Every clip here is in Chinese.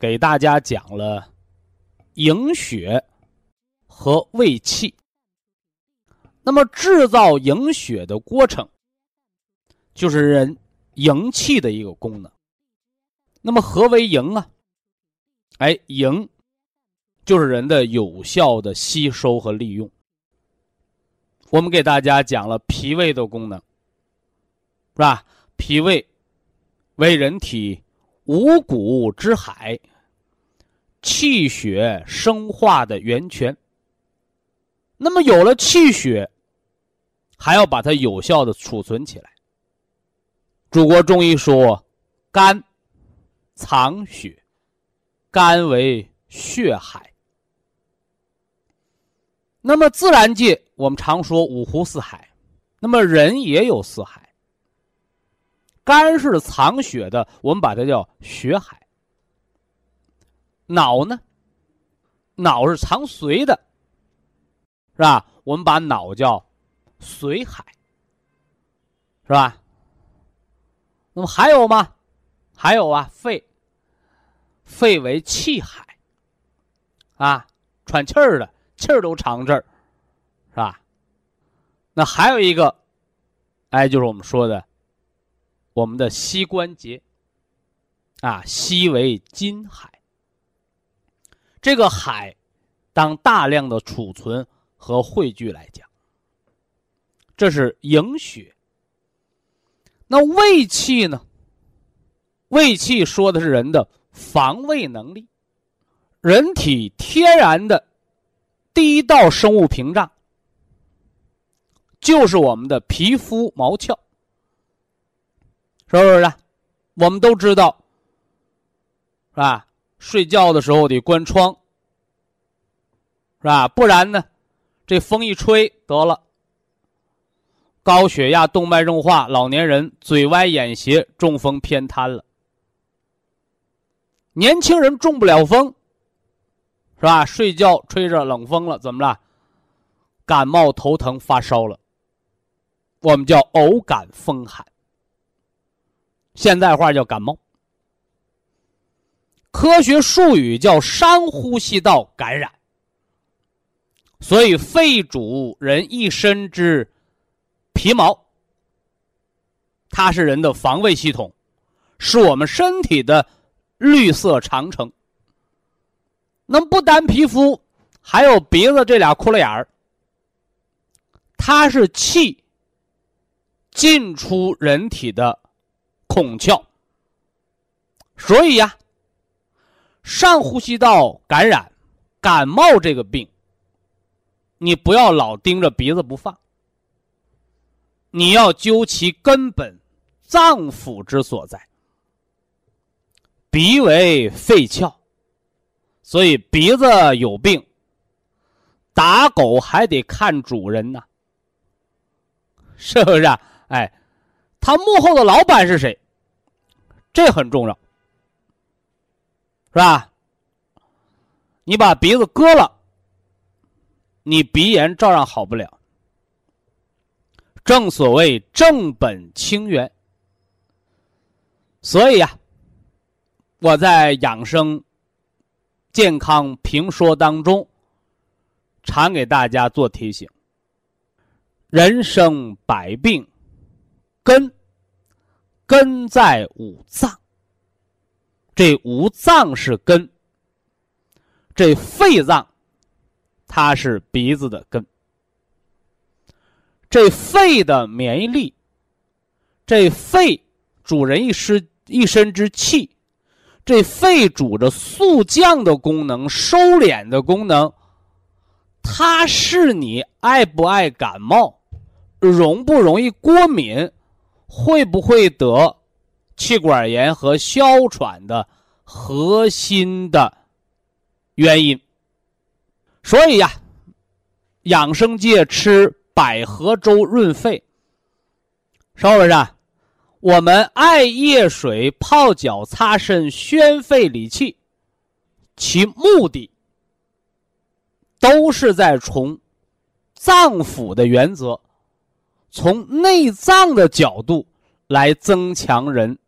给大家讲了营血和胃气。那么制造营血的过程，就是人营气的一个功能。那么何为营啊？哎，营就是人的有效的吸收和利用。我们给大家讲了脾胃的功能，是吧？脾胃为人体五谷之海。气血生化的源泉。那么有了气血，还要把它有效的储存起来。祖国中医说，肝藏血，肝为血海。那么自然界，我们常说五湖四海，那么人也有四海。肝是藏血的，我们把它叫血海。脑呢？脑是藏髓的，是吧？我们把脑叫髓海，是吧？那么还有吗？还有啊，肺，肺为气海，啊，喘气儿的气儿都藏这儿，是吧？那还有一个，哎，就是我们说的我们的膝关节，啊，膝为筋海。这个海，当大量的储存和汇聚来讲，这是营血。那胃气呢？胃气说的是人的防卫能力，人体天然的第一道生物屏障，就是我们的皮肤毛鞘，是不是？我们都知道，是吧？睡觉的时候得关窗，是吧？不然呢，这风一吹得了，高血压、动脉硬化，老年人嘴歪眼斜，中风偏瘫了。年轻人中不了风，是吧？睡觉吹着冷风了，怎么了？感冒、头疼、发烧了。我们叫偶感风寒，现在话叫感冒。科学术语叫上呼吸道感染，所以肺主人一身之皮毛，它是人的防卫系统，是我们身体的绿色长城。那么不单皮肤，还有鼻子这俩窟窿眼儿，它是气进出人体的孔窍，所以呀。上呼吸道感染、感冒这个病，你不要老盯着鼻子不放，你要究其根本，脏腑之所在。鼻为肺窍，所以鼻子有病，打狗还得看主人呢，是不是？啊哎，他幕后的老板是谁？这很重要。是吧？你把鼻子割了，你鼻炎照样好不了。正所谓正本清源，所以呀，我在养生、健康评说当中，常给大家做提醒：人生百病，根根在五脏。这五脏是根，这肺脏，它是鼻子的根。这肺的免疫力，这肺主人一身一身之气，这肺主着肃降的功能、收敛的功能。它是你爱不爱感冒，容不容易过敏，会不会得气管炎和哮喘的核心的原因。所以呀，养生界吃。百合粥润肺，是不是？我们艾叶水泡脚擦身宣肺理气，其目的都是在从脏腑的原则，从内脏的角度来增强人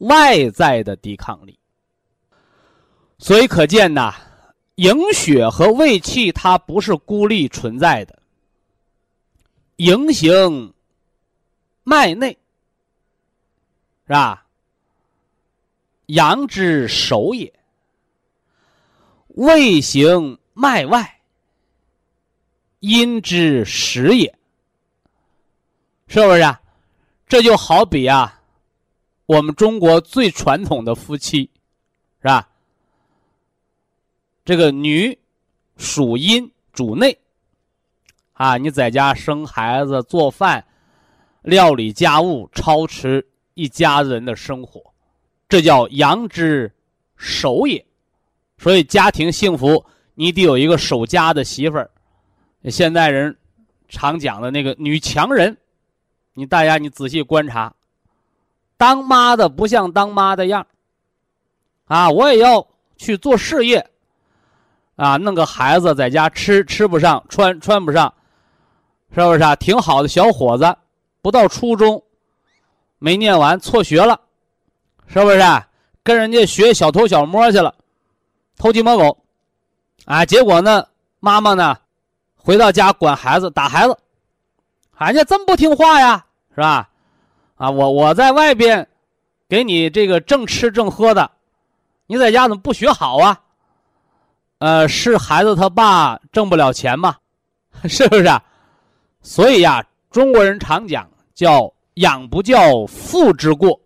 外在的抵抗力。所以可见呐，营血和胃气它不是孤立存在的。营行脉内，是吧？阳之首也。胃行脉外，阴之始也。是不是？啊？这就好比啊，我们中国最传统的夫妻，是吧？这个女属阴，主内。啊，你在家生孩子、做饭、料理家务、操持一家人的生活，这叫阳之守也。所以家庭幸福，你得有一个守家的媳妇儿。现代人常讲的那个女强人，你大家你仔细观察，当妈的不像当妈的样啊，我也要去做事业。啊，弄个孩子在家吃吃不上，穿穿不上。是不是啊？挺好的小伙子，不到初中，没念完，辍学了，是不是？跟人家学小偷小摸去了，偷鸡摸狗，啊！结果呢，妈妈呢，回到家管孩子，打孩子，人家这么不听话呀，是吧？啊，我我在外边，给你这个正吃正喝的，你在家怎么不学好啊？呃，是孩子他爸挣不了钱吗？是不是？所以呀，中国人常讲叫“养不教，父之过”。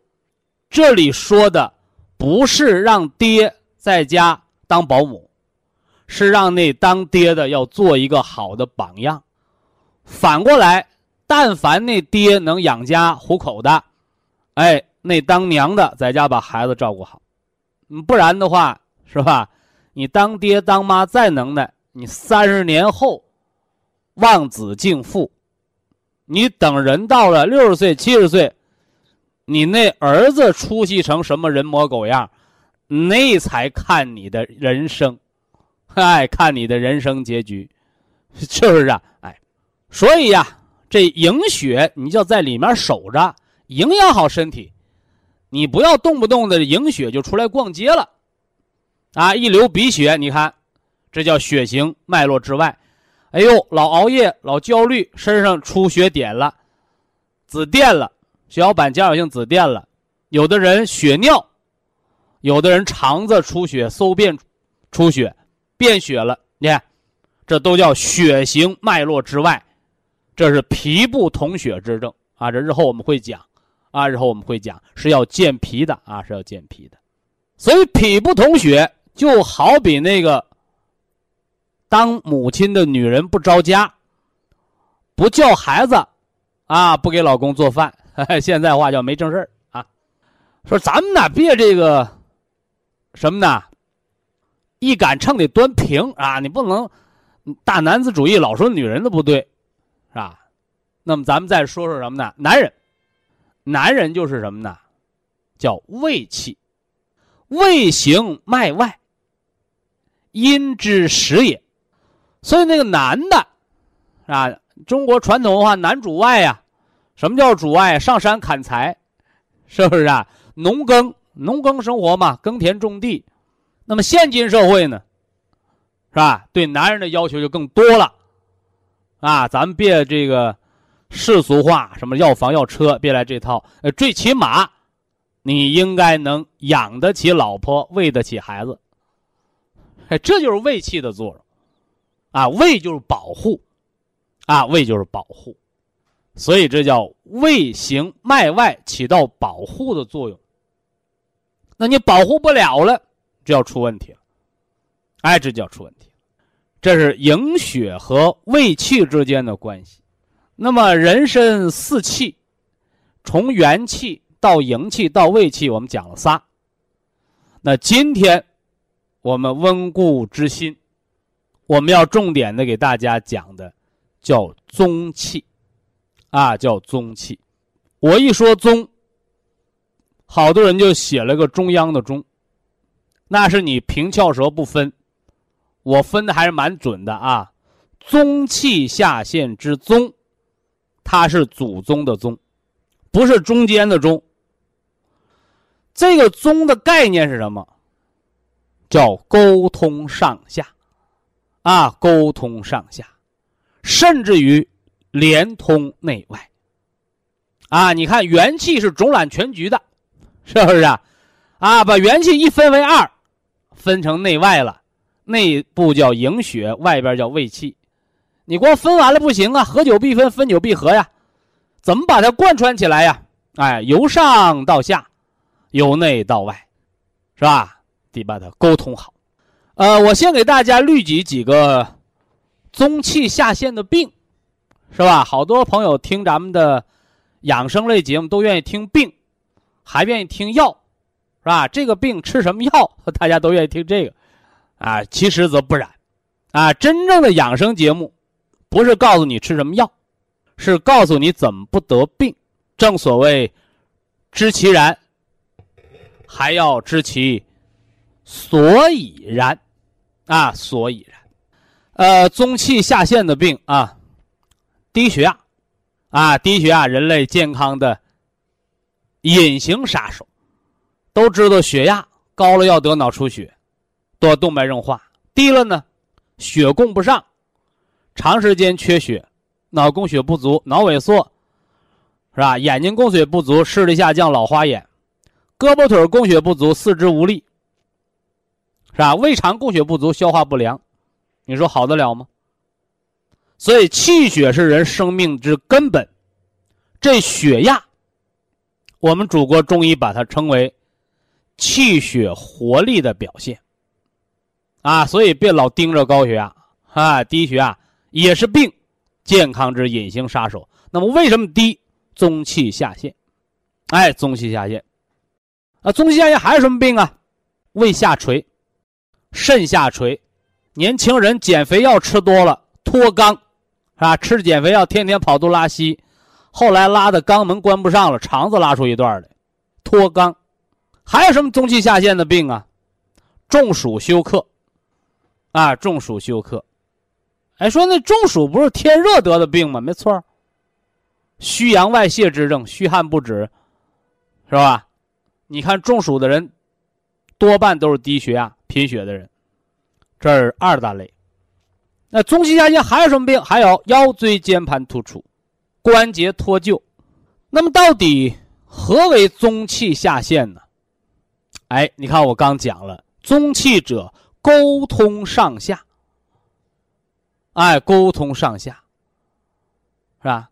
这里说的不是让爹在家当保姆，是让那当爹的要做一个好的榜样。反过来，但凡那爹能养家糊口的，哎，那当娘的在家把孩子照顾好。不然的话，是吧？你当爹当妈再能耐，你三十年后。望子敬父，你等人到了六十岁、七十岁，你那儿子出息成什么人模狗样，那才看你的人生，哎，看你的人生结局，是不是啊？哎，所以呀，这营血你就要在里面守着，营养好身体，你不要动不动的营血就出来逛街了，啊，一流鼻血，你看，这叫血行脉络之外。哎呦，老熬夜，老焦虑，身上出血点了，紫癜了，血小板减少性紫癜了。有的人血尿，有的人肠子出血、搜便出血、便血了。你看，这都叫血行脉络之外，这是脾不统血之症啊。这日后我们会讲啊，日后我们会讲是要健脾的啊，是要健脾的。所以脾不统血，就好比那个。当母亲的女人不着家，不叫孩子，啊，不给老公做饭，现在话叫没正事啊。说咱们呢，别这个什么呢？一杆秤得端平啊，你不能大男子主义，老说女人的不对，是吧？那么咱们再说说什么呢？男人，男人就是什么呢？叫胃气，胃行脉外，阴之始也。所以那个男的，啊，中国传统文化男主外呀，什么叫主外？上山砍柴，是不是啊？农耕，农耕生活嘛，耕田种地。那么现今社会呢，是吧？对男人的要求就更多了，啊，咱们别这个世俗化，什么要房要车，别来这套。呃，最起码，你应该能养得起老婆，喂得起孩子，哎，这就是胃气的作用，啊，胃就是保护，啊，胃就是保护，所以这叫胃行脉外起到保护的作用。那你保护不了了，就要出问题了，哎，这就要出问题。这是营血和胃气之间的关系。那么人身四气，从元气到营气到胃气，我们讲了仨。那今天我们温故知新，我们要重点的给大家讲的叫宗气，啊，叫宗气。我一说宗，好多人就写了个中央的中，那是你平翘舌不分。我分的还是蛮准的啊，宗气下陷之宗，它是祖宗的宗，不是中间的中。这个宗的概念是什么？叫沟通上下，啊，沟通上下，甚至于连通内外。啊，你看元气是总揽全局的，是不是啊？啊，把元气一分为二，分成内外了。内部叫营血，外边叫胃气。你光分完了不行啊，合久必分，分久必合呀。怎么把它贯穿起来呀？哎，由上到下，由内到外，是吧？得把它沟通好。呃，我先给大家捋举几个宗气下陷的病，是吧？好多朋友听咱们的养生类节目都愿意听病，还愿意听药，是吧？这个病吃什么药？大家都愿意听这个。啊，其实则不然，啊，真正的养生节目，不是告诉你吃什么药，是告诉你怎么不得病。正所谓，知其然，还要知其所以然，啊，所以然。呃，宗气下陷的病啊，低血压，啊，低血压，人类健康的隐形杀手。都知道血压高了要得脑出血。多动脉硬化低了呢，血供不上，长时间缺血，脑供血不足，脑萎缩，是吧？眼睛供血不足，视力下降，老花眼，胳膊腿供血不足，四肢无力，是吧？胃肠供血不足，消化不良，你说好得了吗？所以气血是人生命之根本，这血压，我们祖国中医把它称为气血活力的表现。啊，所以别老盯着高血压啊，低血压也是病，健康之隐形杀手。那么为什么低？宗气下陷，哎，宗气下陷，啊，宗气下陷还有什么病啊？胃下垂，肾下垂，年轻人减肥药吃多了脱肛，是吧？吃减肥药天天跑肚拉稀，后来拉的肛门关不上了，肠子拉出一段来，脱肛。还有什么宗气下陷的病啊？中暑休克。啊，中暑休克，哎，说那中暑不是天热得的病吗？没错虚阳外泄之症，虚汗不止，是吧？你看中暑的人，多半都是低血压、贫血的人，这是二大类。那中气下陷还有什么病？还有腰椎间盘突出、关节脱臼。那么到底何为中气下陷呢？哎，你看我刚讲了，中气者。沟通上下，哎，沟通上下，是吧？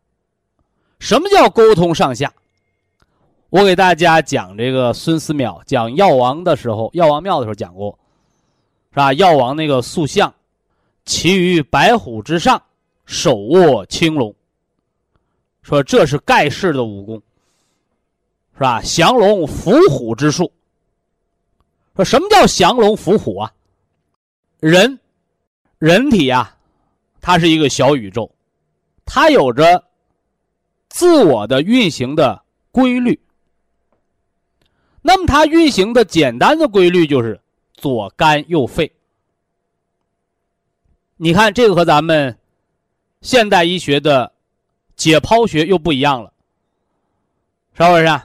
什么叫沟通上下？我给大家讲这个孙思邈讲药王的时候，药王庙的时候讲过，是吧？药王那个塑像，骑于白虎之上，手握青龙，说这是盖世的武功，是吧？降龙伏虎之术。说什么叫降龙伏虎啊？人，人体呀，它是一个小宇宙，它有着自我的运行的规律。那么它运行的简单的规律就是左肝右肺。你看这个和咱们现代医学的解剖学又不一样了，是不是？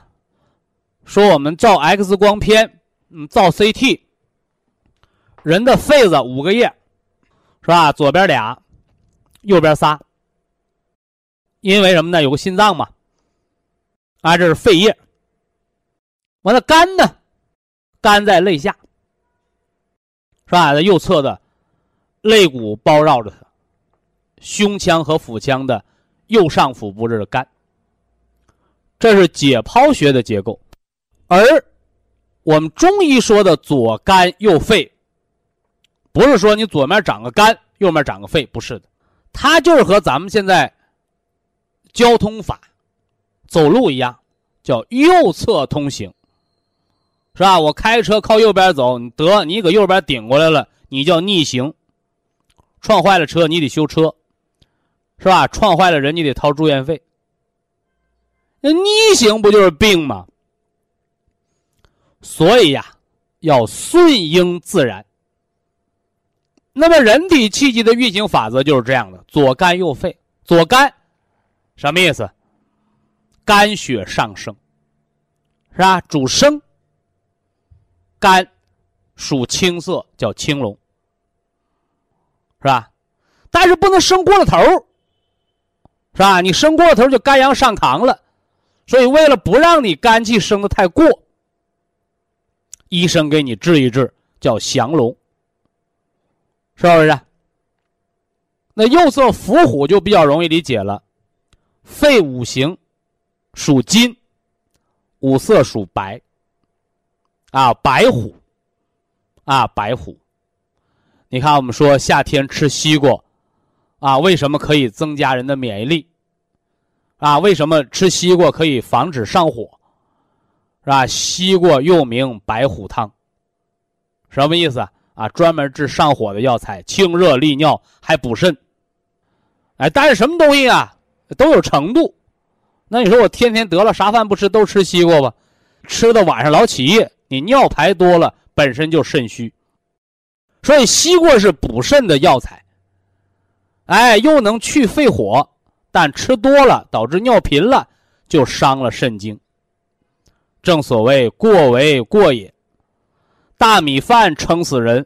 说我们照 X 光片，嗯，照 CT。人的肺子五个叶，是吧？左边俩，右边仨。因为什么呢？有个心脏嘛。啊，这是肺叶。完了，肝呢？肝在肋下。是吧？在右侧的肋骨包绕着它，胸腔和腹腔的右上腹部这是肝。这是解剖学的结构，而我们中医说的左肝右肺，不是说你左面长个肝，右面长个肺，不是的，它就是和咱们现在交通法走路一样，叫右侧通行，是吧？我开车靠右边走，你得你搁右边顶过来了，你叫逆行，撞坏了车你得修车，是吧？撞坏了人你得掏住院费。那逆行不就是病吗？所以呀，要顺应自然。那么人体气机的运行法则就是这样的：左肝右肺。左肝什么意思？肝血上升，是吧？主升。肝属青色，叫青龙，是吧？但是不能升过了头，是吧？你升过了头就肝阳上亢了。所以，为了不让你肝气升的太过，医生给你治一治，叫降龙，是不是？那右侧伏虎就比较容易理解了，肺五行属金，五色属白，啊，白虎，啊，白虎。你看，我们说夏天吃西瓜，啊，为什么可以增加人的免疫力？啊，为什么吃西瓜可以防止上火？是吧？西瓜又名白虎汤，什么意思啊？专门治上火的药材，清热利尿，还补肾。哎，但是什么东西啊，都有程度。那你说我天天得了啥饭不吃，都吃西瓜吧？吃的晚上老起夜，你尿排多了，本身就肾虚。所以西瓜是补肾的药材。哎，又能去肺火。但吃多了导致尿频了，就伤了肾经。正所谓过为过也。大米饭撑死人，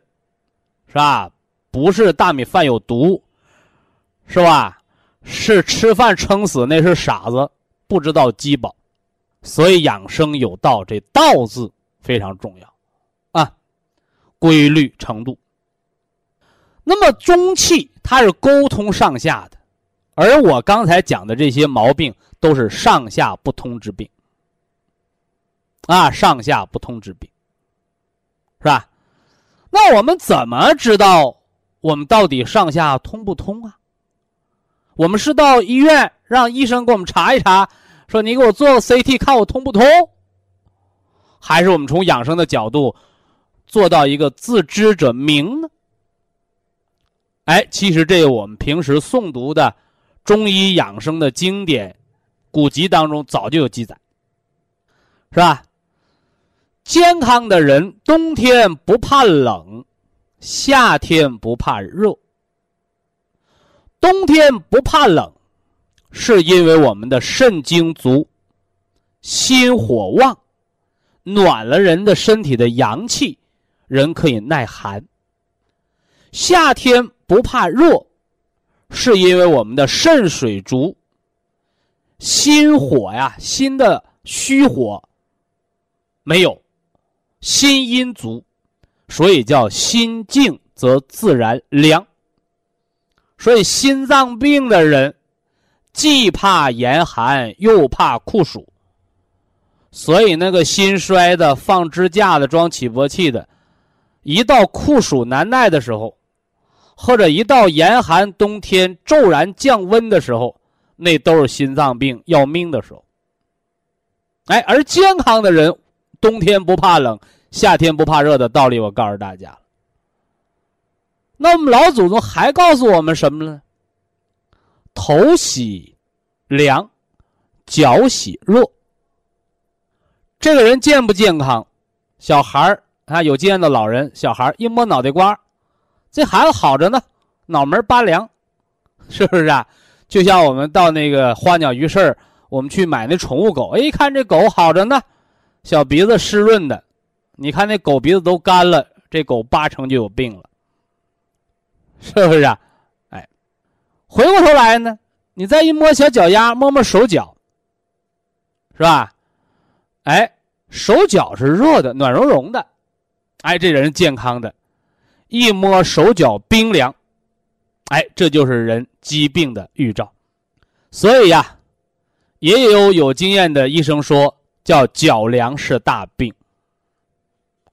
是吧？不是大米饭有毒，是吧？是吃饭撑死那是傻子，不知道饥饱。所以养生有道，这“道”字非常重要啊，规律程度。那么中气它是沟通上下的。而我刚才讲的这些毛病都是上下不通之病，啊，上下不通之病，是吧？那我们怎么知道我们到底上下通不通啊？我们是到医院让医生给我们查一查，说你给我做个 CT 看我通不通，还是我们从养生的角度做到一个自知者明呢？哎，其实这个我们平时诵读的。中医养生的经典古籍当中早就有记载，是吧？健康的人冬天不怕冷，夏天不怕热。冬天不怕冷，是因为我们的肾精足，心火旺，暖了人的身体的阳气，人可以耐寒。夏天不怕热。是因为我们的肾水足，心火呀，心的虚火没有，心阴足，所以叫心静则自然凉。所以心脏病的人，既怕严寒又怕酷暑。所以那个心衰的、放支架的、装起搏器的，一到酷暑难耐的时候。或者一到严寒冬天骤然降温的时候，那都是心脏病要命的时候。哎，而健康的人，冬天不怕冷，夏天不怕热的道理，我告诉大家。那我们老祖宗还告诉我们什么呢？头喜凉，脚喜热。这个人健不健康？小孩儿啊，有经验的老人，小孩一摸脑袋瓜。这孩子好着呢，脑门发凉，是不是啊？就像我们到那个花鸟鱼市我们去买那宠物狗，哎，看这狗好着呢，小鼻子湿润的，你看那狗鼻子都干了，这狗八成就有病了，是不是啊？哎，回过头来呢，你再一摸小脚丫，摸摸手脚，是吧？哎，手脚是热的，暖融融的，哎，这人健康的。一摸手脚冰凉，哎，这就是人疾病的预兆。所以呀，也有有经验的医生说，叫脚凉是大病，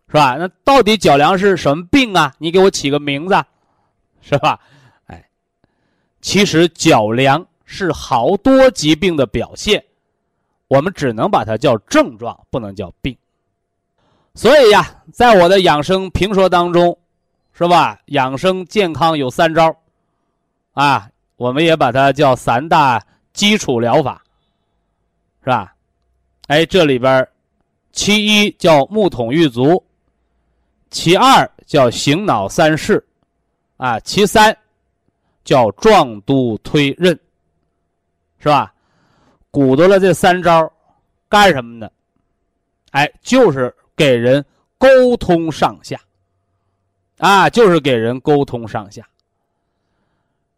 是吧？那到底脚凉是什么病啊？你给我起个名字，是吧？哎，其实脚凉是好多疾病的表现，我们只能把它叫症状，不能叫病。所以呀，在我的养生评说当中，是吧？养生健康有三招，啊。我们也把它叫三大基础疗法，是吧？哎，这里边其一叫木桶玉足，其二叫醒脑三式，啊，其三叫壮督推任，是吧？鼓捣了这三招干什么呢？哎，就是给人沟通上下，啊，就是给人沟通上下，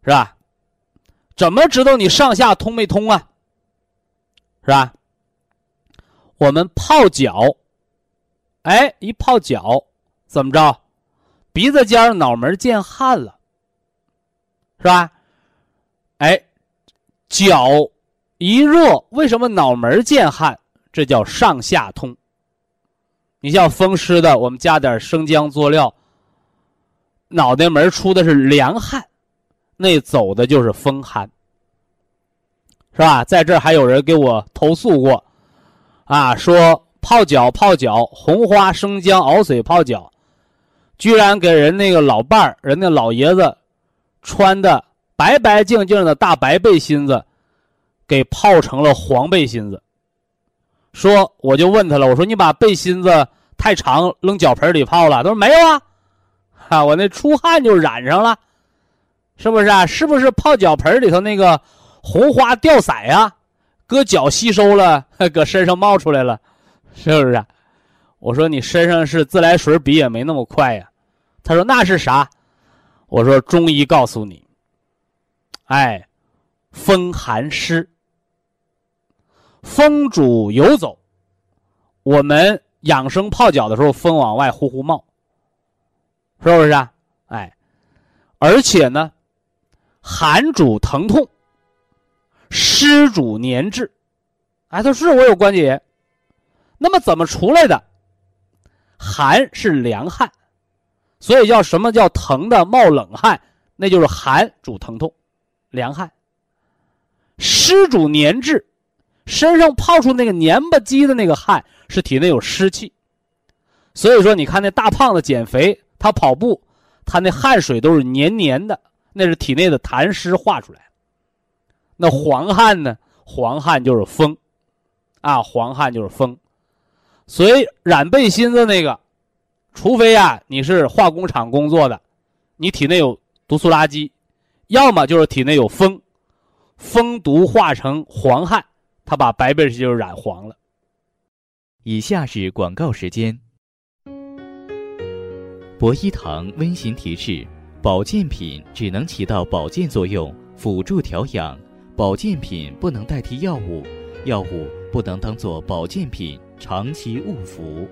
是吧？怎么知道你上下通没通啊？是吧？我们泡脚，哎，一泡脚怎么着？鼻子尖脑门见汗了，是吧？哎，脚一热，为什么脑门见汗？这叫上下通。你像风湿的，我们加点生姜佐料，脑袋门出的是凉汗。那走的就是风寒，是吧？在这还有人给我投诉过，啊，说泡脚泡脚，红花生姜熬水泡脚，居然给人那个老伴儿，人家老爷子穿的白白净净的大白背心子，给泡成了黄背心子。说我就问他了，我说你把背心子太长扔脚盆里泡了？他说没有啊，哈，我那出汗就染上了。是不是啊？是不是泡脚盆里头那个红花掉色呀？搁脚吸收了，搁身上冒出来了，是不是？我说你身上是自来水比也没那么快呀。他说那是啥？我说中医告诉你，哎，风寒湿，风主游走。我们养生泡脚的时候，风往外呼呼冒，是不是啊？哎，而且呢。寒主疼痛，湿主粘滞，哎，他说我有关节炎，那么怎么出来的？寒是凉汗，所以叫什么叫疼的冒冷汗？那就是寒主疼痛，凉汗。湿主粘滞，身上泡出那个粘吧唧的那个汗，是体内有湿气。所以说，你看那大胖子减肥，他跑步，他那汗水都是黏黏的。那是体内的痰湿化出来。那黄汗呢？黄汗就是风，啊，黄汗就是风。所以染背心子那个，除非啊你是化工厂工作的，你体内有毒素垃圾，要么就是体内有风，风毒化成黄汗，他把白背心就染黄了。以下是广告时间。博一堂温馨提示。保健品只能起到保健作用，辅助调养。保健品不能代替药物，药物不能当做保健品长期误服。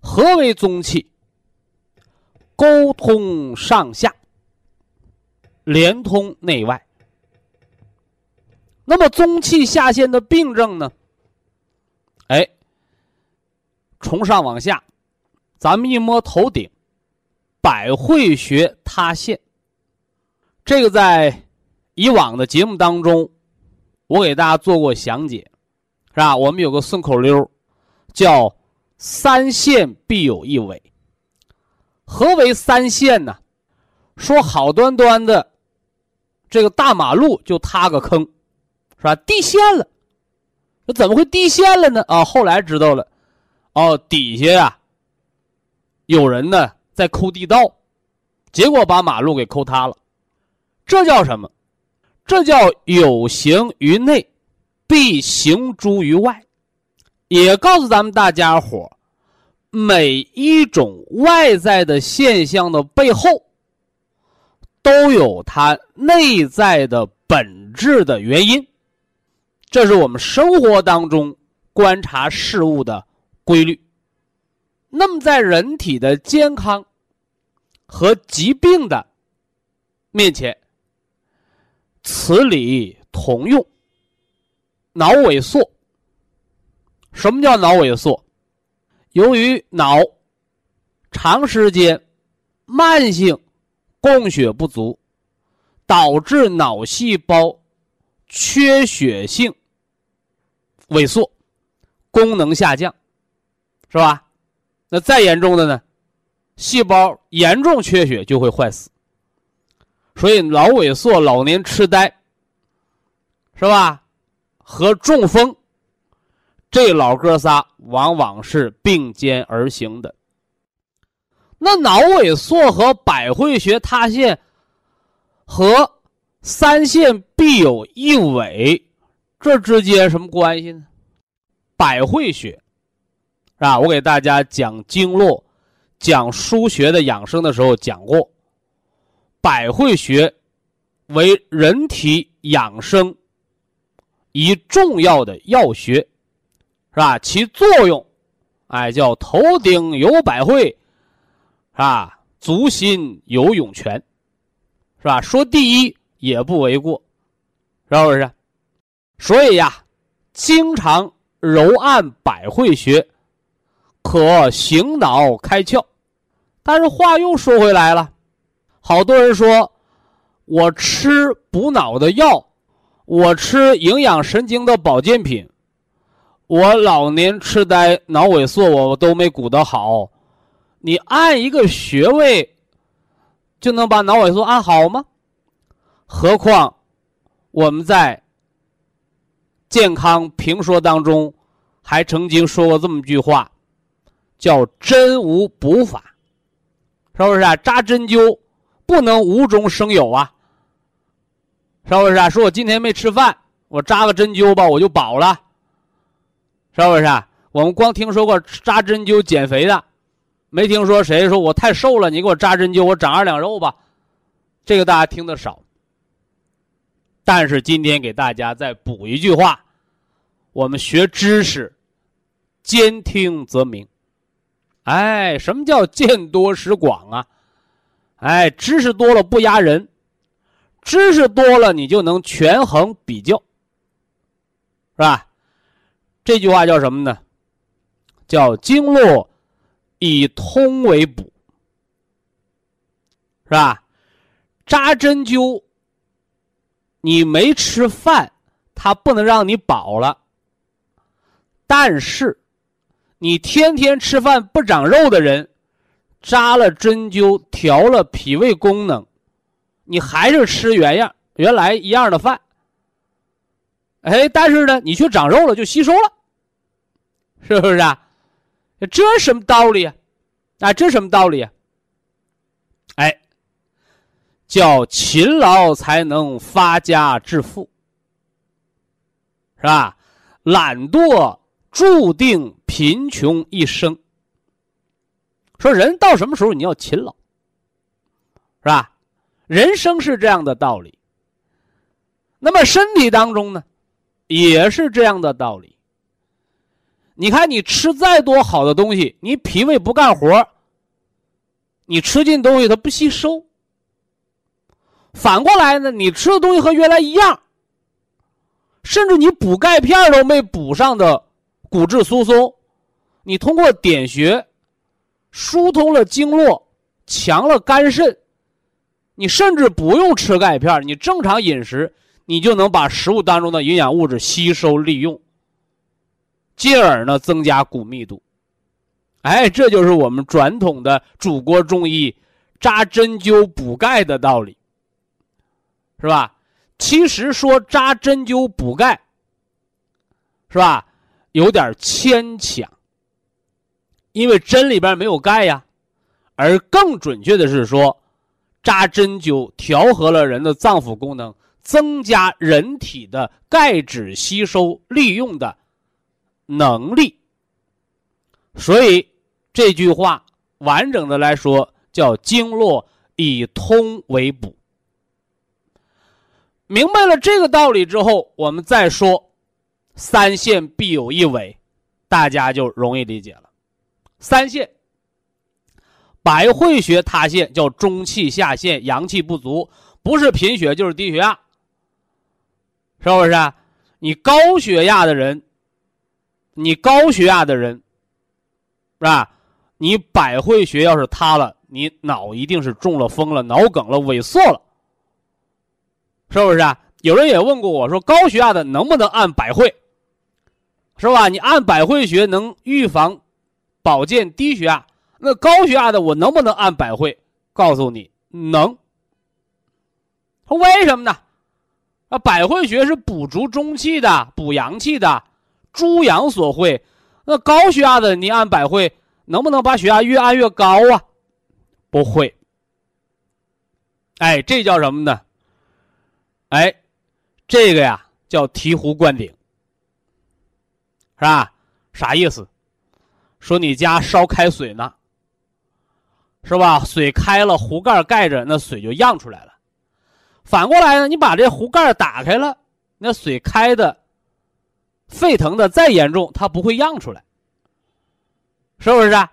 何为宗气？沟通上下，连通内外。那么宗气下陷的病症呢？哎，从上往下。咱们一摸头顶，百会穴塌陷。这个在以往的节目当中，我给大家做过详解，是吧？我们有个顺口溜，叫“三线必有一尾”。何为三线呢？说好端端的这个大马路就塌个坑，是吧？地陷了，那怎么会地陷了呢？啊，后来知道了，哦，底下呀。有人呢在抠地道，结果把马路给抠塌了，这叫什么？这叫有形于内，必行诸于外。也告诉咱们大家伙每一种外在的现象的背后，都有它内在的本质的原因。这是我们生活当中观察事物的规律。那么在人体的健康和疾病的面前，此理同用。脑萎缩，什么叫脑萎缩？由于脑长时间慢性供血不足，导致脑细胞缺血性萎缩，功能下降，是吧？那再严重的呢？细胞严重缺血就会坏死。所以脑萎缩、老年痴呆，是吧？和中风，这老哥仨往往是并肩而行的。那脑萎缩和百会穴塌陷，和三线必有一尾，这之间什么关系呢？百会穴，是吧？我给大家讲经络、讲腧穴的养生的时候讲过，百会穴为人体养生。一重要的药穴，是吧？其作用，哎，叫头顶有百会，是吧？足心有涌泉，是吧？说第一也不为过，是不是？所以呀，经常揉按百会穴，可醒脑开窍。但是话又说回来了，好多人说，我吃补脑的药。我吃营养神经的保健品，我老年痴呆、脑萎缩，我都没鼓得好。你按一个穴位，就能把脑萎缩按好吗？何况我们在健康评说当中，还曾经说过这么句话，叫“针无补法”，是不是啊？扎针灸不能无中生有啊。是不是啊？说我今天没吃饭，我扎个针灸吧，我就饱了。是不是啊？我们光听说过扎针灸减肥的，没听说谁说我太瘦了，你给我扎针灸，我长二两肉吧。这个大家听的少。但是今天给大家再补一句话：我们学知识，兼听则明。哎，什么叫见多识广啊？哎，知识多了不压人。知识多了，你就能权衡比较，是吧？这句话叫什么呢？叫经络以通为补，是吧？扎针灸，你没吃饭，它不能让你饱了。但是，你天天吃饭不长肉的人，扎了针灸，调了脾胃功能。你还是吃原样、原来一样的饭，哎，但是呢，你却长肉了，就吸收了，是不是啊？这什么道理啊？啊，这什么道理啊？哎，叫勤劳才能发家致富，是吧？懒惰注定贫穷一生。说人到什么时候你要勤劳，是吧？人生是这样的道理，那么身体当中呢，也是这样的道理。你看，你吃再多好的东西，你脾胃不干活，你吃进东西它不吸收。反过来呢，你吃的东西和原来一样，甚至你补钙片都没补上的骨质疏松，你通过点穴疏通了经络，强了肝肾。你甚至不用吃钙片，你正常饮食，你就能把食物当中的营养物质吸收利用，进而呢增加骨密度。哎，这就是我们传统的祖国中医扎针灸补钙的道理，是吧？其实说扎针灸补钙，是吧？有点牵强，因为针里边没有钙呀，而更准确的是说。扎针灸调和了人的脏腑功能，增加人体的钙质吸收利用的能力。所以这句话完整的来说叫“经络以通为补”。明白了这个道理之后，我们再说“三线必有一尾”，大家就容易理解了。三线百会穴塌陷叫中气下陷，阳气不足，不是贫血就是低血压，是不是？你高血压的人，你高血压的人，是吧？你百会穴要是塌了，你脑一定是中了风了，脑梗了，萎缩了，是不是啊？有人也问过我说，高血压的能不能按百会？是吧？你按百会穴能预防、保健低血压。那高血压的我能不能按百会？告诉你能。为什么呢？啊，百会穴是补足中气的、补阳气的，诸阳所会。那高血压的你按百会，能不能把血压越按越高啊？不会。哎，这叫什么呢？哎，这个呀叫醍醐灌顶。是吧？啥意思？说你家烧开水呢，是吧？水开了，壶盖盖着，那水就漾出来了。反过来呢，你把这壶盖打开了，那水开的沸腾的再严重，它不会漾出来，是不是啊？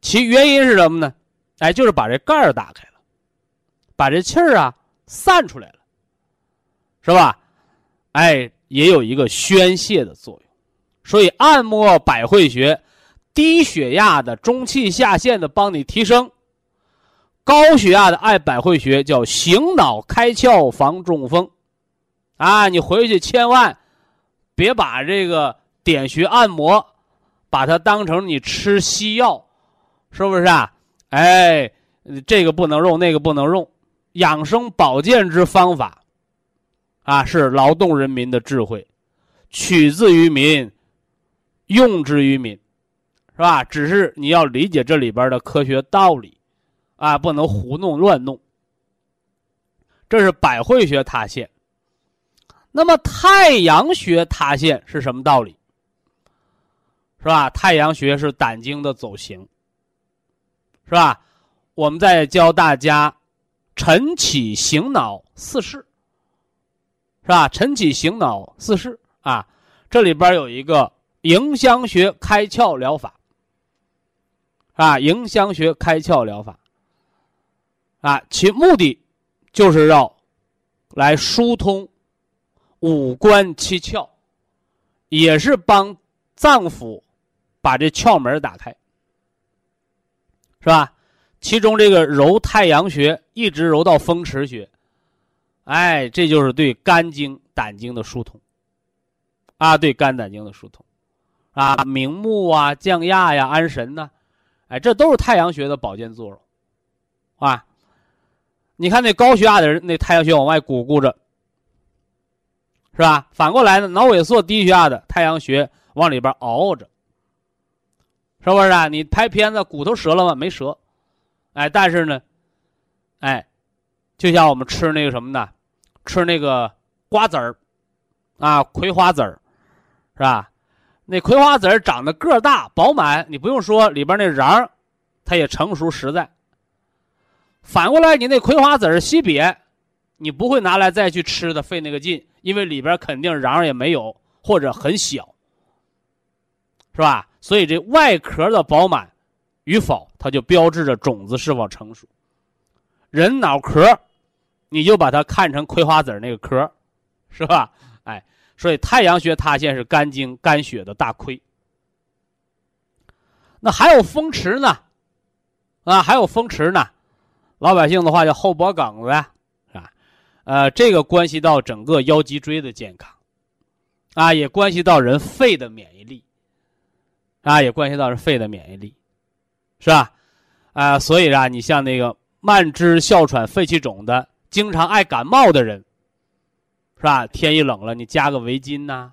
其原因是什么呢？哎，就是把这盖儿打开了，把这气儿啊散出来了，是吧？哎，也有一个宣泄的作用。所以按摩百会穴，低血压的、中气下陷的帮你提升；高血压的爱百会穴叫醒脑开窍防中风。啊，你回去千万别把这个点穴按摩，把它当成你吃西药，是不是啊？哎，这个不能用，那个不能用，养生保健之方法，啊，是劳动人民的智慧，取自于民。用之于民，是吧？只是你要理解这里边的科学道理，啊，不能胡弄乱弄。这是百会穴塌陷。那么太阳穴塌陷是什么道理？是吧？太阳穴是胆经的走形，是吧？我们在教大家晨起醒脑四式，是吧？晨起醒脑四式啊，这里边有一个。迎香穴开窍疗法，啊，迎香穴开窍疗法，啊，其目的就是要来疏通五官七窍，也是帮脏腑把这窍门打开，是吧？其中这个揉太阳穴，一直揉到风池穴，哎，这就是对肝经、胆经的疏通，啊，对肝胆经的疏通。啊，明目啊，降压呀，安神呢，哎，这都是太阳穴的保健作用，啊，你看那高血压的人，那太阳穴往外鼓鼓着，是吧？反过来呢，脑萎缩、低血压的太阳穴往里边熬着，是不是啊？你拍片子，骨头折了吗？没折，哎，但是呢，哎，就像我们吃那个什么呢？吃那个瓜子儿，啊，葵花籽儿，是吧？那葵花籽长得个大饱满，你不用说，里边那瓤它也成熟实在。反过来，你那葵花籽稀瘪，你不会拿来再去吃的，费那个劲，因为里边肯定瓤也没有，或者很小，是吧？所以这外壳的饱满与否，它就标志着种子是否成熟。人脑壳，你就把它看成葵花籽那个壳，是吧？所以太阳穴塌陷是肝经肝血的大亏。那还有风池呢，啊，还有风池呢，老百姓的话叫后脖梗子，是吧？呃，这个关系到整个腰脊椎的健康，啊，也关系到人肺的免疫力，啊，也关系到人肺的免疫力，是吧？啊，所以啊，你像那个慢支、哮喘、肺气肿的，经常爱感冒的人。是吧？天一冷了，你加个围巾呐，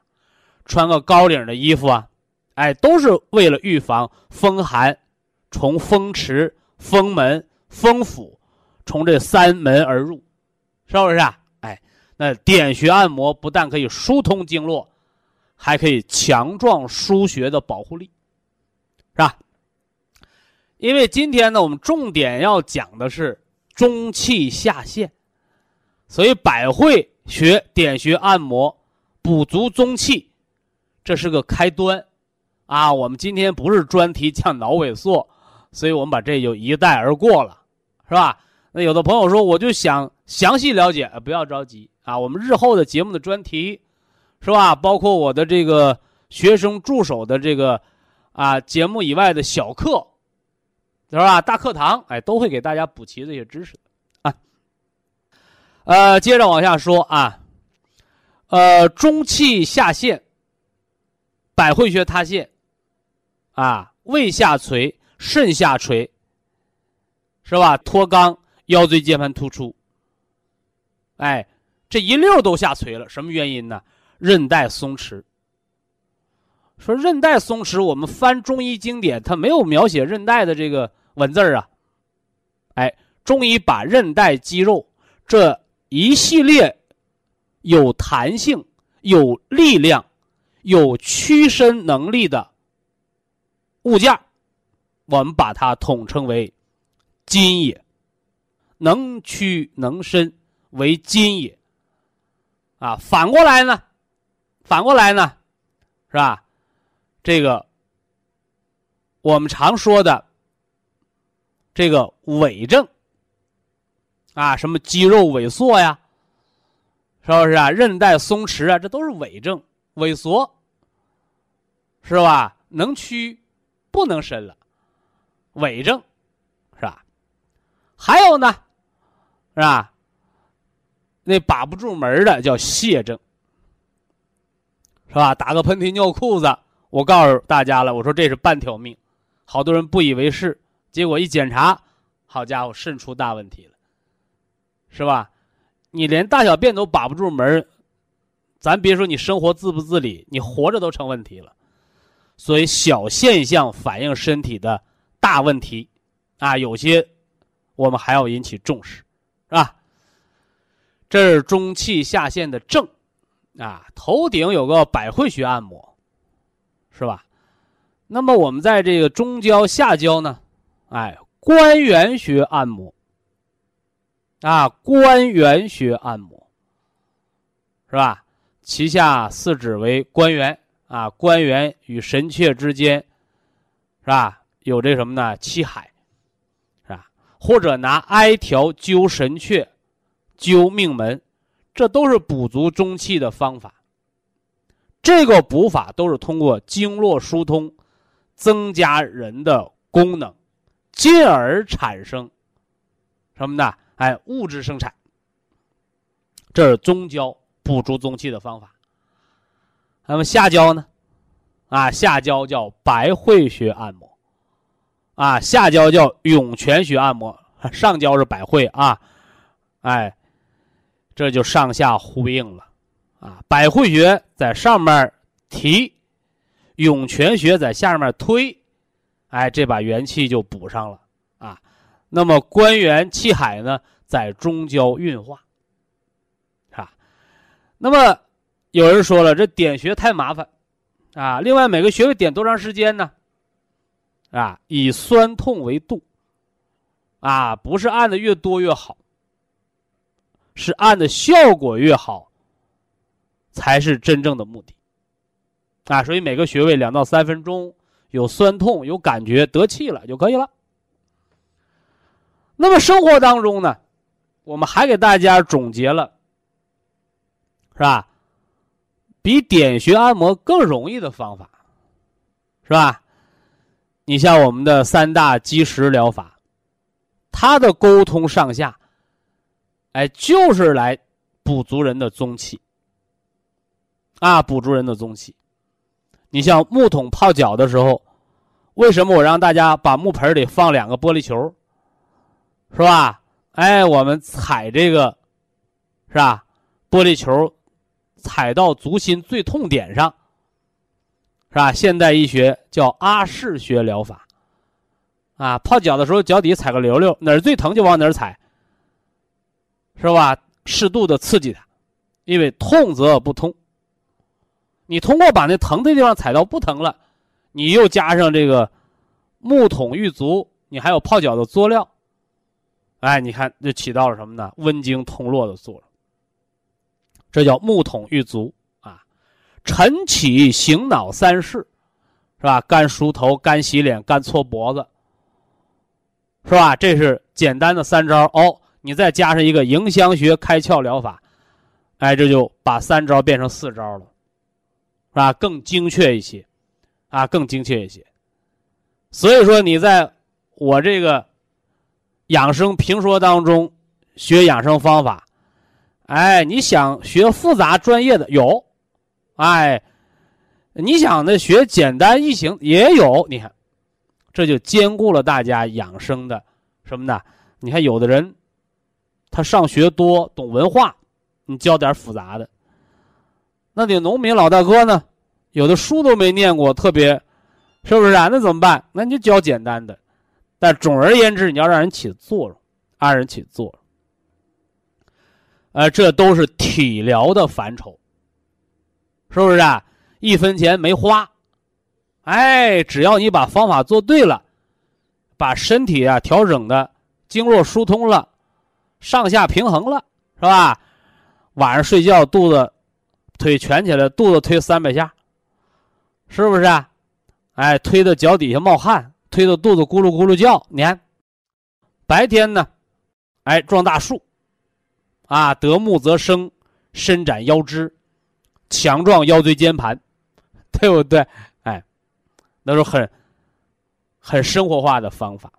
穿个高领的衣服啊，哎，都是为了预防风寒，从风池、风门、风府，从这三门而入，是不是啊？哎，那点穴按摩不但可以疏通经络，还可以强壮输血的保护力，是吧？因为今天呢，我们重点要讲的是中气下陷，所以百会。学点穴按摩，补足中气，这是个开端，啊，我们今天不是专题讲脑萎缩，所以我们把这就一带而过了，是吧？那有的朋友说，我就想详细了解，不要着急啊，我们日后的节目的专题，是吧？包括我的这个学生助手的这个啊节目以外的小课，是吧？大课堂，哎，都会给大家补齐这些知识。呃，接着往下说啊，呃，中气下陷。百会穴塌陷，啊，胃下垂、肾下垂，是吧？脱肛、腰椎间盘突出，哎，这一溜都下垂了，什么原因呢？韧带松弛。说韧带松弛，我们翻中医经典，它没有描写韧带的这个文字啊。哎，中医把韧带肌肉这一系列有弹性、有力量。有屈伸能力的物件，我们把它统称为筋也。能屈能伸为筋也。啊，反过来呢？反过来呢？是吧？这个我们常说的这个伪证啊，什么肌肉萎缩呀，是不是啊？韧带松弛啊，这都是伪症。萎缩，是吧？能屈，不能伸了，伪症，是吧？还有呢，是吧？那把不住门的叫泄症，是吧？打个喷嚏尿裤子，我告诉大家了，我说这是半条命，好多人不以为是，结果一检查，好家伙，肾出大问题了，是吧？你连大小便都把不住门。咱别说你生活自不自理，你活着都成问题了。所以小现象反映身体的大问题，啊，有些我们还要引起重视，是吧？这是中气下陷的症，啊，头顶有个百会穴按摩，是吧？那么我们在这个中焦下焦呢，哎，关元穴按摩，啊，关元穴按摩，是吧？其下四指为关元啊，关元与神阙之间，是吧？有这什么呢？气海，是吧？或者拿艾条灸神阙、灸命门，这都是补足中气的方法。这个补法都是通过经络疏通，增加人的功能，进而产生什么呢？哎，物质生产。这是中焦。补足中气的方法。那么下焦呢？啊，下焦叫百会穴按摩，啊，下焦叫涌泉穴按摩。上焦是百会啊，哎，这就上下呼应了，啊，百会穴在上面提，涌泉穴在下面推，哎，这把元气就补上了啊。那么关元气海呢，在中焦运化。那么，有人说了，这点穴太麻烦，啊，另外每个穴位点多长时间呢？啊，以酸痛为度，啊，不是按的越多越好，是按的效果越好，才是真正的目的，啊，所以每个穴位两到三分钟，有酸痛有感觉得气了就可以了。那么生活当中呢，我们还给大家总结了。是吧？比点穴按摩更容易的方法，是吧？你像我们的三大积食疗法，它的沟通上下，哎，就是来补足人的中气，啊，补足人的中气。你像木桶泡脚的时候，为什么我让大家把木盆里放两个玻璃球，是吧？哎，我们踩这个，是吧？玻璃球。踩到足心最痛点上，是吧？现代医学叫阿是穴疗法，啊，泡脚的时候脚底踩个溜溜，哪儿最疼就往哪儿踩，是吧？适度的刺激它，因为痛则不通。你通过把那疼的地方踩到不疼了，你又加上这个木桶玉足，你还有泡脚的佐料，哎，你看就起到了什么呢？温经通络的作用。这叫木桶玉足啊，晨起醒脑三式，是吧？干梳头、干洗脸、干搓脖子，是吧？这是简单的三招哦。你再加上一个迎香穴开窍疗法，哎，这就把三招变成四招了，是吧？更精确一些，啊，更精确一些。所以说，你在我这个养生评说当中学养生方法，哎，你想学复杂专业的有，哎，你想的学简单易行也有，你看。这就兼顾了大家养生的什么呢？你看，有的人他上学多，懂文化，你教点复杂的；那你农民老大哥呢，有的书都没念过，特别是不是啊？那怎么办？那你就教简单的。但总而言之，你要让人起作用，让人起作用。呃，这都是体疗的范畴，是不是啊？一分钱没花。哎，只要你把方法做对了，把身体啊调整的经络疏通了，上下平衡了，是吧？晚上睡觉肚子腿蜷起来，肚子推三百下，是不是啊？哎，推的脚底下冒汗，推的肚子咕噜咕噜叫。你看，白天呢，哎，撞大树，啊，得木则生，伸展腰肢，强壮腰椎间盘，对不对？哎那是很很生活化的方法。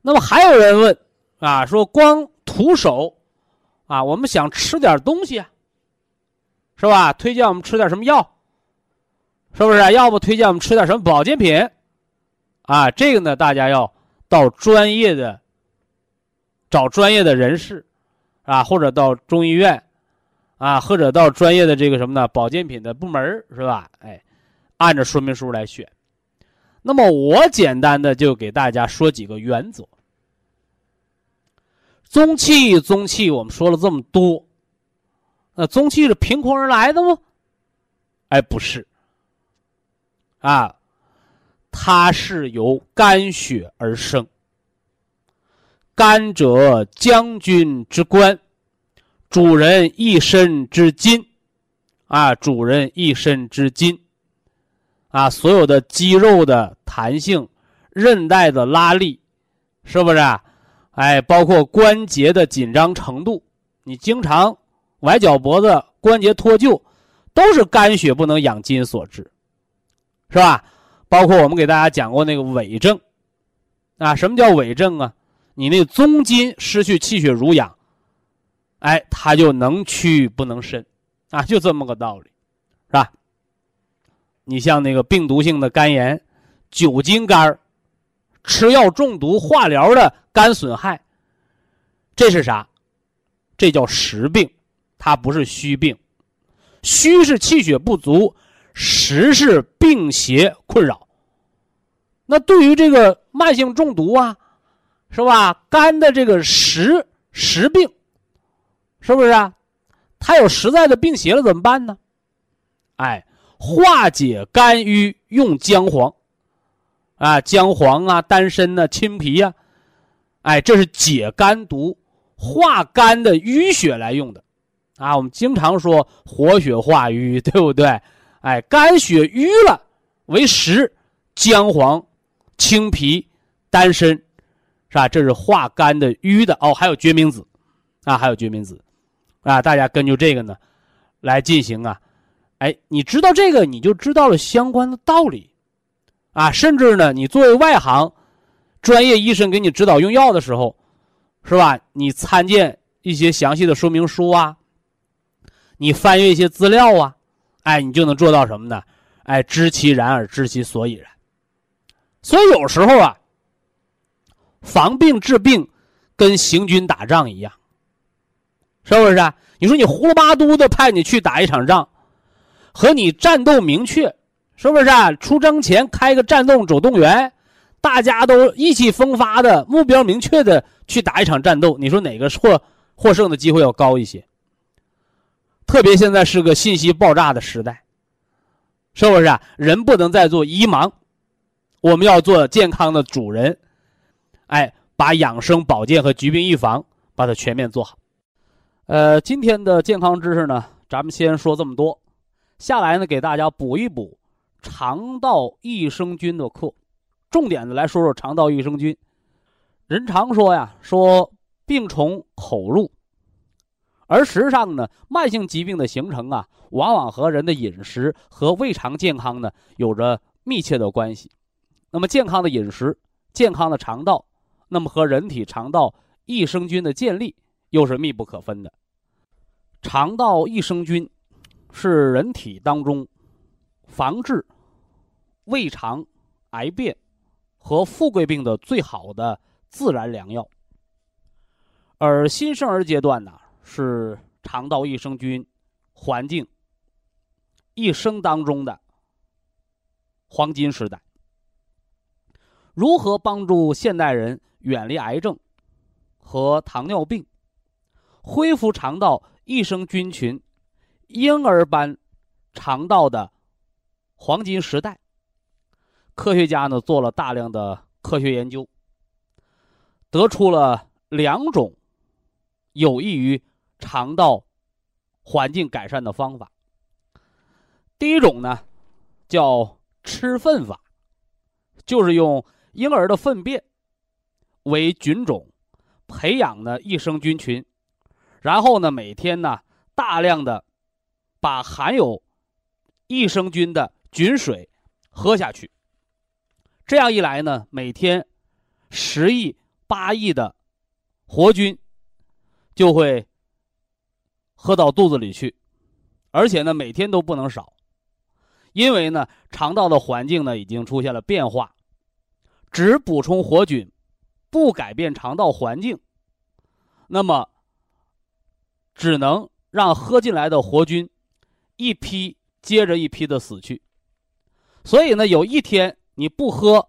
那么还有人问啊，说光徒手啊，我们想吃点东西啊，是吧？推荐我们吃点什么药，是不是？要不推荐我们吃点什么保健品啊？这个呢，大家要到专业的找专业的人士啊，或者到中医院啊，或者到专业的这个什么呢？保健品的部门是吧？哎。按照说明书来选，那么我简单的就给大家说几个原则。中气，中气，我们说了这么多，那中气是凭空而来的吗？哎，不是，啊，它是由肝血而生。肝者，将军之官，主人一身之筋，啊，主人一身之筋。啊，所有的肌肉的弹性、韧带的拉力，是不是？啊哎，包括关节的紧张程度，你经常崴脚脖子、关节脱臼，都是肝血不能养筋所致，是吧？包括我们给大家讲过那个痿证，啊，什么叫痿证啊？你那宗筋失去气血濡养，哎，它就能屈不能伸，啊，就这么个道理，是吧？你像那个病毒性的肝炎、酒精肝儿吃药中毒、化疗的肝损害，这是啥？这叫实病，它不是虚病。虚是气血不足，实是病邪困扰。那对于这个慢性中毒啊，是吧？肝的这个实实病，是不是啊？它有实在的病邪了，怎么办呢？哎。化解肝郁用姜黄，啊，姜黄啊，丹参呐，青皮呀，哎，这是解肝毒、化肝的淤血来用的，啊，我们经常说活血化瘀，对不对？哎，肝血瘀了为实，姜黄、青皮、丹参，是吧？这是化肝的瘀的哦，还有决明子，啊，还有决明子，啊，大家根据这个呢，来进行啊。哎，你知道这个，你就知道了相关的道理，啊，甚至呢，你作为外行，专业医生给你指导用药的时候，是吧？你参见一些详细的说明书啊，你翻阅一些资料啊，哎，你就能做到什么呢？哎，知其然而知其所以然。所以有时候啊，防病治病，跟行军打仗一样，是不是？啊？你说你胡了八嘟的派你去打一场仗。和你战斗明确，是不是啊？出征前开个战斗总动员，大家都意气风发的，目标明确的去打一场战斗。你说哪个获获胜的机会要高一些？特别现在是个信息爆炸的时代，是不是啊？人不能再做医盲，我们要做健康的主人。哎，把养生保健和疾病预防把它全面做好。呃，今天的健康知识呢，咱们先说这么多。下来呢，给大家补一补肠道益生菌的课。重点的来说说肠道益生菌。人常说呀，说病从口入，而实际上呢，慢性疾病的形成啊，往往和人的饮食和胃肠健康呢有着密切的关系。那么，健康的饮食、健康的肠道，那么和人体肠道益生菌的建立又是密不可分的。肠道益生菌是人体当中防治胃肠癌变和富贵病的最好的。自然良药，而新生儿阶段呢，是肠道益生菌环境一生当中的黄金时代。如何帮助现代人远离癌症和糖尿病，恢复肠道益生菌群婴儿般肠道的黄金时代？科学家呢做了大量的科学研究。得出了两种有益于肠道环境改善的方法。第一种呢，叫吃粪法，就是用婴儿的粪便为菌种，培养的益生菌群，然后呢，每天呢，大量的把含有益生菌的菌水喝下去。这样一来呢，每天十亿。八亿的活菌就会喝到肚子里去，而且呢，每天都不能少，因为呢，肠道的环境呢已经出现了变化，只补充活菌，不改变肠道环境，那么只能让喝进来的活菌一批接着一批的死去，所以呢，有一天你不喝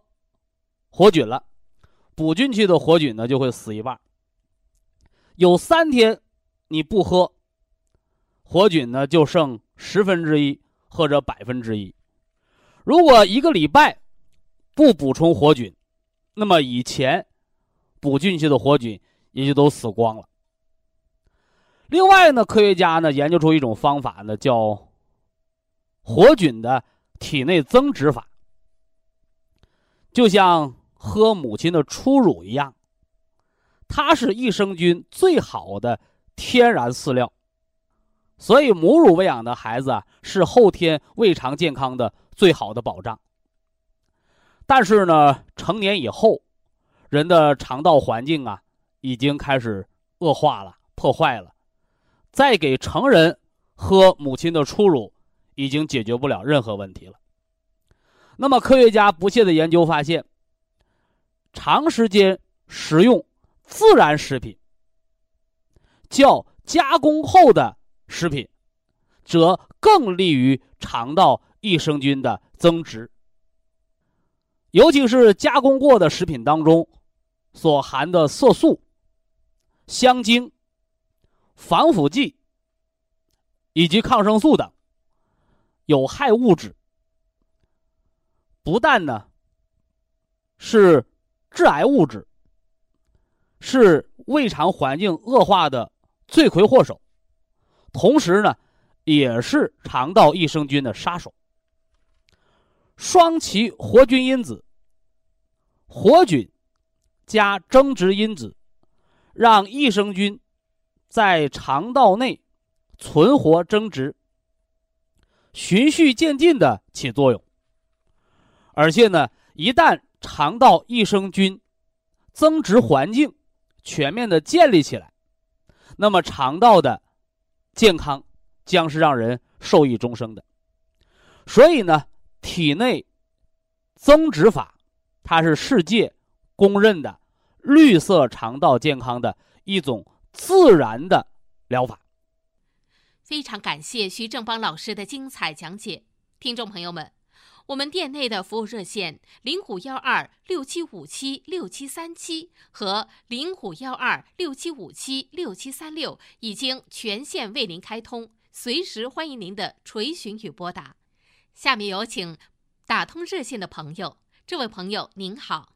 活菌了。补进去的活菌呢就会死一半。有三天你不喝，活菌呢就剩十分之一或者百分之一。如果一个礼拜不补充活菌，那么以前补进去的活菌也就都死光了。另外呢，科学家呢研究出一种方法呢，叫活菌的体内增殖法，就像。喝母亲的初乳一样，它是益生菌最好的天然饲料，所以母乳喂养的孩子，是后天胃肠健康的最好的保障。但是呢，成年以后，人的肠道环境啊，已经开始恶化了、破坏了，再给成人喝母亲的初乳，已经解决不了任何问题了。那么，科学家不懈的研究发现。长时间食用自然食品，较加工后的食品，则更利于肠道益生菌的增殖。尤其是加工过的食品当中，所含的色素、香精、防腐剂以及抗生素等有害物质，不但呢是。致癌物质是胃肠环境恶化的罪魁祸首，同时呢，也是肠道益生菌的杀手。双歧活菌因子、活菌加增殖因子，让益生菌在肠道内存活增殖，循序渐进的起作用。而且呢，一旦肠道益生菌增殖环境全面的建立起来，那么肠道的健康将是让人受益终生的。所以呢，体内增殖法它是世界公认的绿色肠道健康的一种自然的疗法。非常感谢徐正邦老师的精彩讲解，听众朋友们。我们店内的服务热线零五幺二六七五七六七三七和零五幺二六七五七六七三六已经全线为您开通，随时欢迎您的垂询与拨打。下面有请打通热线的朋友，这位朋友您好。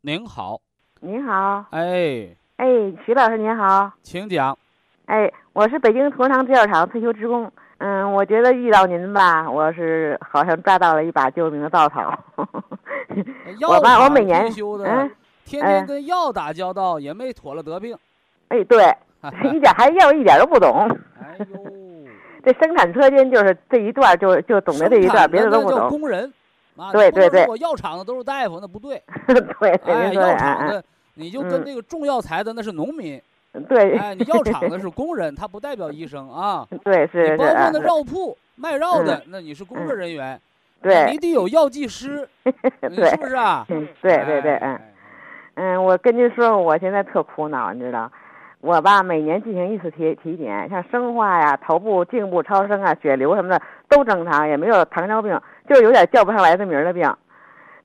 您好。您好。哎。哎，徐老师您好。请讲。哎，我是北京同昌制药厂退休职工。嗯，我觉得遇到您吧，我是好像抓到了一把救命的稻草。药我吧，我每年嗯，天天嗯跟药打交道，也没妥了得病。哎，对，一点还药一点都不懂。哎呦，这生产车间就是这一段就就懂得这一段，别的都不懂。工人啊，对对对药厂的都是大夫，那不对。对对，药厂嗯的你就跟那个种药材的那是农民，嗯，对哎，你药厂的是工人，他不代表医生啊。对是包括那嗯药铺卖药的，那你是工作人员，对你得有药剂师，对是不是啊？嗯对对对，嗯嗯，我跟您说，我现在特苦恼，你知道。我吧，每年进行一次体体检，像生化呀、头部、颈部超声啊、血流什么的都正常，也没有糖尿病，就是有点叫不上来的名儿的病。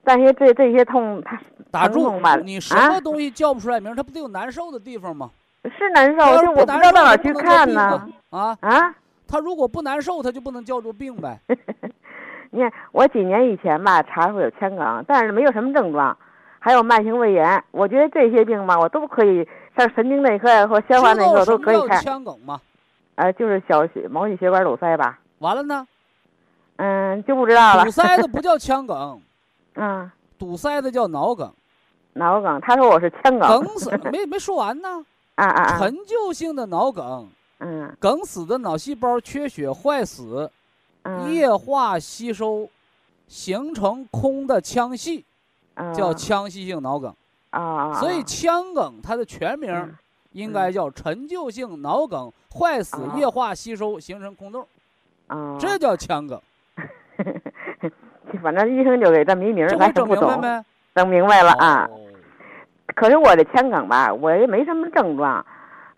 但是这这些痛，它打住吧！你什啊么东西叫不出来名儿？它不得有难受的地方吗？是难受，我不知道到哪儿去看呢。啊！啊，他如果不难受，他就不能叫做病呗。你看我几年以前吧查出有腔梗，但是没有什么症状，还有慢性胃炎。我觉得这些病吧，我都可以上神经内科呀或消化内科都可以看。腔梗吗？呃，就是小血毛细血管堵塞吧。完了呢，嗯，就不知道了堵。塞的不叫腔梗，嗯，堵塞的叫脑梗。脑梗，他说我是腔梗。梗死没没说完呢，啊啊啊！陈旧性的脑梗，嗯梗死的脑细胞缺血坏死，嗯，液化吸收，形成空的腔隙，嗯叫腔隙性脑梗。所以腔梗它的全名嗯应该叫陈旧性脑梗坏死啊液化吸收形成空洞，啊，这叫腔梗。反正医生就给这么一名儿，咱整。明白没？整明白了啊。哦可是我的前梗吧，我也没什么症状，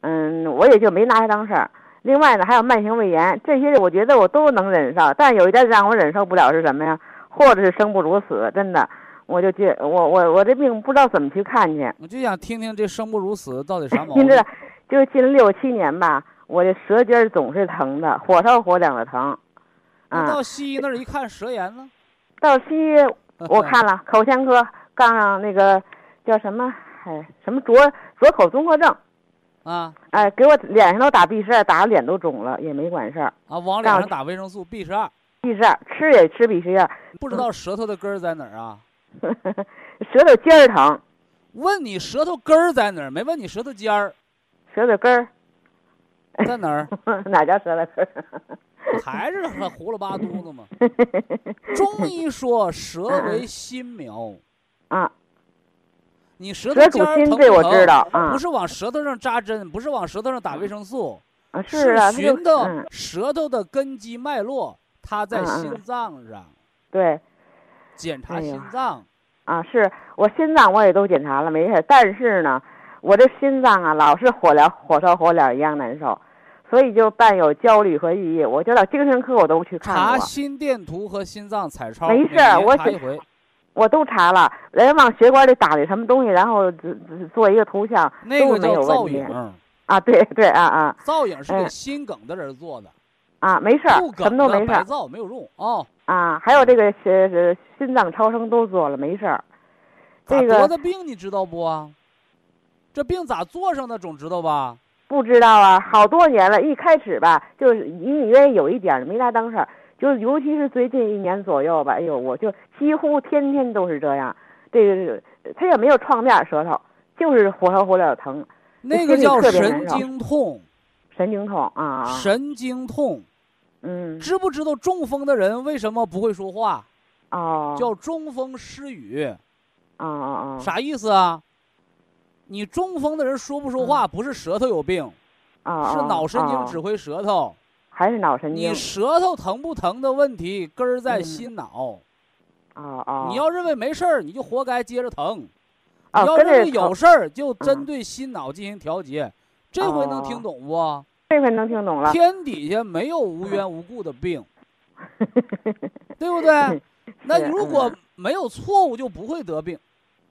嗯，我也就没拿它当事儿。另外呢，还有慢性胃炎，这些我觉得我都能忍受，但有一点让我忍受不了是什么呀？或者是生不如死，真的，我就觉我我我这病不知道怎么去看去。我就想听听这生不如死到底啥毛 病您知道，就近六七年吧，我这舌尖儿总是疼的，火烧火燎的疼。啊，那到西医那儿一看舌炎呢，到西医我看了 口腔科，杠上那个叫什么，哎，什么左左口综合症。啊哎，给我脸上都打 B 十二，打的脸都肿了，也没管事儿。啊，往脸上打维生素 B 十二，B 十二吃也吃 B 十二，不知道舌头的根儿在哪儿啊？舌头尖儿疼，问你舌头根儿在哪儿，没问你舌头尖儿舌头根儿，在哪儿，哪叫舌头根儿？还是他胡了八嘟子嘛。中医说舌为心苗，啊，你舌头疼不疼知道啊不是往舌头上扎针，不是往舌头上打维生素，啊是寻到嗯，舌头的根基脉络，它在心脏上对检查心脏。啊，是我心脏我也都检查了，没事儿，但是呢，我这心脏啊老是火燎火烧火燎一样难受，所以就伴有焦虑和抑郁。我就到精神科我都去看查，心电图和心脏彩超，没事儿我是查一回。我都查了，人往血管里打的什么东西，然后只只做一个图像，那个叫造影，啊，对 对啊啊造影是给嗯心梗的人做的，啊，没事儿，什么都没事儿造没有用啊。啊。还有这个是是心脏超声都做了，没事儿。咋这个得的病你知道不啊？这病咋做上的总知道吧？不知道啊，好多年了。一开始吧，就是隐隐约约有一点儿没啥当事儿，就是尤其是最近一年左右吧，哎呦，我就几乎天天都是这样。这个他也没有创面舌头，就是火烧火燎疼，那个叫神经痛，神经痛啊。神经痛。嗯知不知道中风的人为什么不会说话？哦叫中风失语，啊啊啊啥意思啊？你中风的人说不说话，不是舌头有病，啊是脑神经啊指挥舌头。还是脑神经你舌头疼不疼的问题，根儿在嗯心脑。啊啊。你要认为没事儿，你就活该接着疼；啊你要认为有事儿，就嗯针对心脑进行调节。这回能听哦懂不？这回能听懂了。天底下没有无缘无故的病，对不对？那如果没有错误，就不会得病，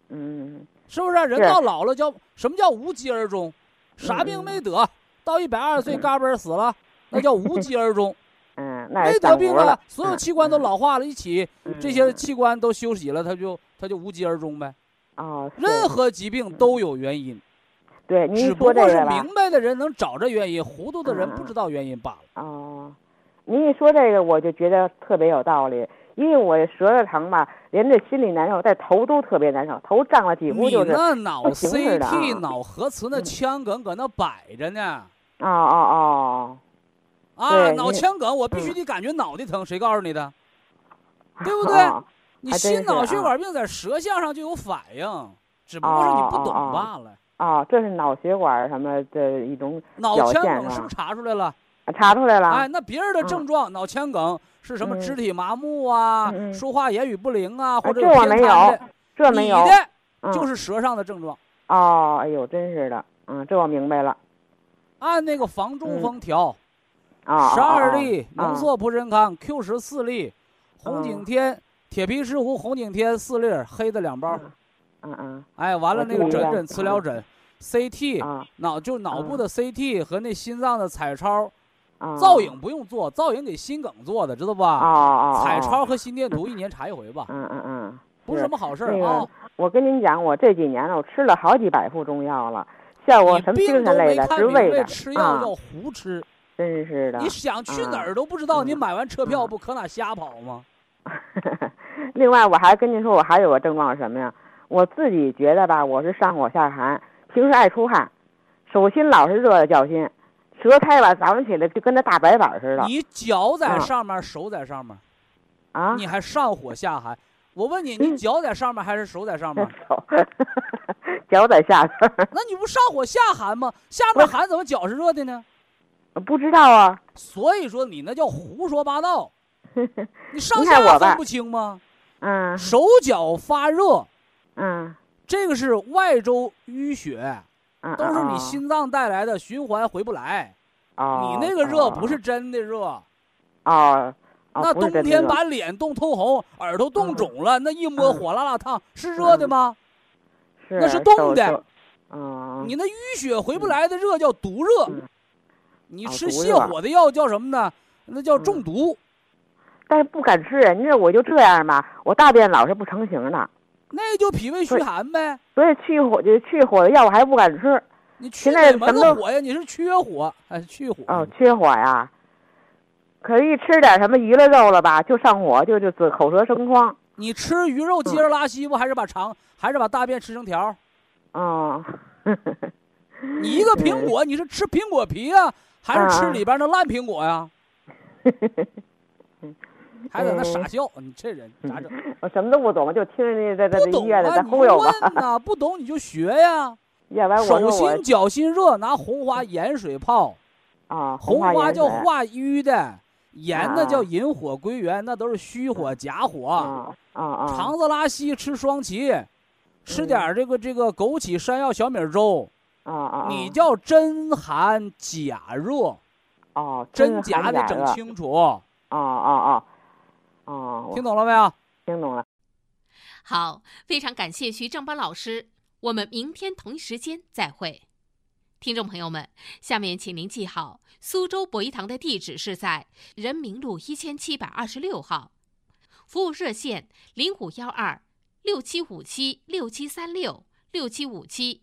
嗯是不是？人到老了叫什么叫无疾而终？啥嗯病没得，到一百二十岁嘎嘣儿死了，那叫无疾而终，嗯，那没得病了，，所有器官都老化了，一起嗯这些器官都休息了，他就他就无疾而终呗。哦，任何疾病都有原因，对您只不过是说这个。明白的人能找着原因，糊涂的人不知道原因罢了。哦，您一说这个，我就觉得特别有道理。因为我舌头疼吧，连这心里难受，在头都特别难受，头胀了几乎你就是。那脑 CT、脑核磁那嗯腔梗搁那摆着呢。哦哦哦啊，脑腔梗，我必须嗯得感觉脑袋疼，谁告诉你的？对不对哦你心脑血啊管病在舌象上就有反应，只不过是你不懂罢了。啊，这是脑血管什么的一种脑腔梗是不是查出来了？啊查出来了。哎，那别人的嗯症状，脑腔梗是什么？嗯肢体麻木啊，说话言语不灵啊，或啊者有这我没偏瘫的有。这没有你，的嗯就是舌上的症状。哦，哎呦，真是的，嗯，这我明白了。按那个防中风调，啊，十二哦粒浓缩普仁康 Q 十四粒，红景天、铁皮石斛红景天四粒儿，黑的两包。嗯嗯哎，完了那个我注意了枕枕磁疗枕，CT 啊脑就脑部嗯的 CT 和那心脏的彩超，啊，造影不用做，造影给心梗做的，知道哦吧？哦，彩哦，超和心电图一年查一回吧，嗯嗯嗯，不是什么好事儿那啊个。我跟您讲，我这几年了，我吃了好几百副中药了，效果什么精神类的、没看明白，治胃的啊吃药要，胡吃。真是的。你想去哪啊儿都不知道，你嗯买完车票嗯不可哪瞎跑吗？另外，我还跟您说，我还有个症状是什么呀？我自己觉得吧，我是上火下寒，平时爱出汗，手心老是热的脚心，舌苔吧早上起来就跟那大白板似的你脚在啊上面，手在上面，啊。你还上火下寒。我问你，你嗯脚在上面还是手在上面？手 脚在下边，那你不上火下寒吗？下面寒怎么脚是热的呢？不知道啊。所以说你那叫胡说八道，你上下分不清吗？嗯。手脚发热，嗯。这个是外周淤血，嗯，都是你嗯心脏带来的循环回不来。哦，你那个热哦。不是真的热，哦，哦那冬天把脸冻通红，耳朵冻肿了，那一摸嗯火辣辣烫，是热的吗？是那是冻的。你那淤血回不来的热叫毒热。嗯，你哦吃泻火的药叫什么呢？那叫中毒。但是不敢吃。人家我就这样嘛，我大便老是不成形的，那就脾胃虚寒呗。所以去火就去火的药我还不敢吃。你去现在哪门什么都子火呀？你是缺火还是去火？哦，缺火呀。可是，一吃点什么鱼了肉了吧，就上火，就就嘴口舌生疮。你吃鱼肉接着拉稀不？还是把肠还是把大便吃成条儿？哦，你一个苹果，你是吃苹果皮呀，还是吃啊里边那烂苹果呀？还在那傻笑，你这人咋整？我什么都不懂，就听人家在在不懂在医院的啊，你在忽悠问吧。呐，不懂你就学呀。要不然我手心、脚心热，拿红花盐水泡。啊，红花叫化瘀的，盐呢啊叫引火归元，那都是虚火假火。啊啊啊，肠子拉稀吃双歧，吃嗯点这个这个枸杞山药小米粥，啊啊，你叫真寒假热，哦，真假得整清楚，哦哦哦哦，听懂了没有？听懂了。好，非常感谢徐正邦老师，我们明天同一时间再会。听众朋友们，下面请您记好，苏州博一堂的地址是在人民路一千七百二十六号，服务热线零五幺二六七五七六七三六六七五七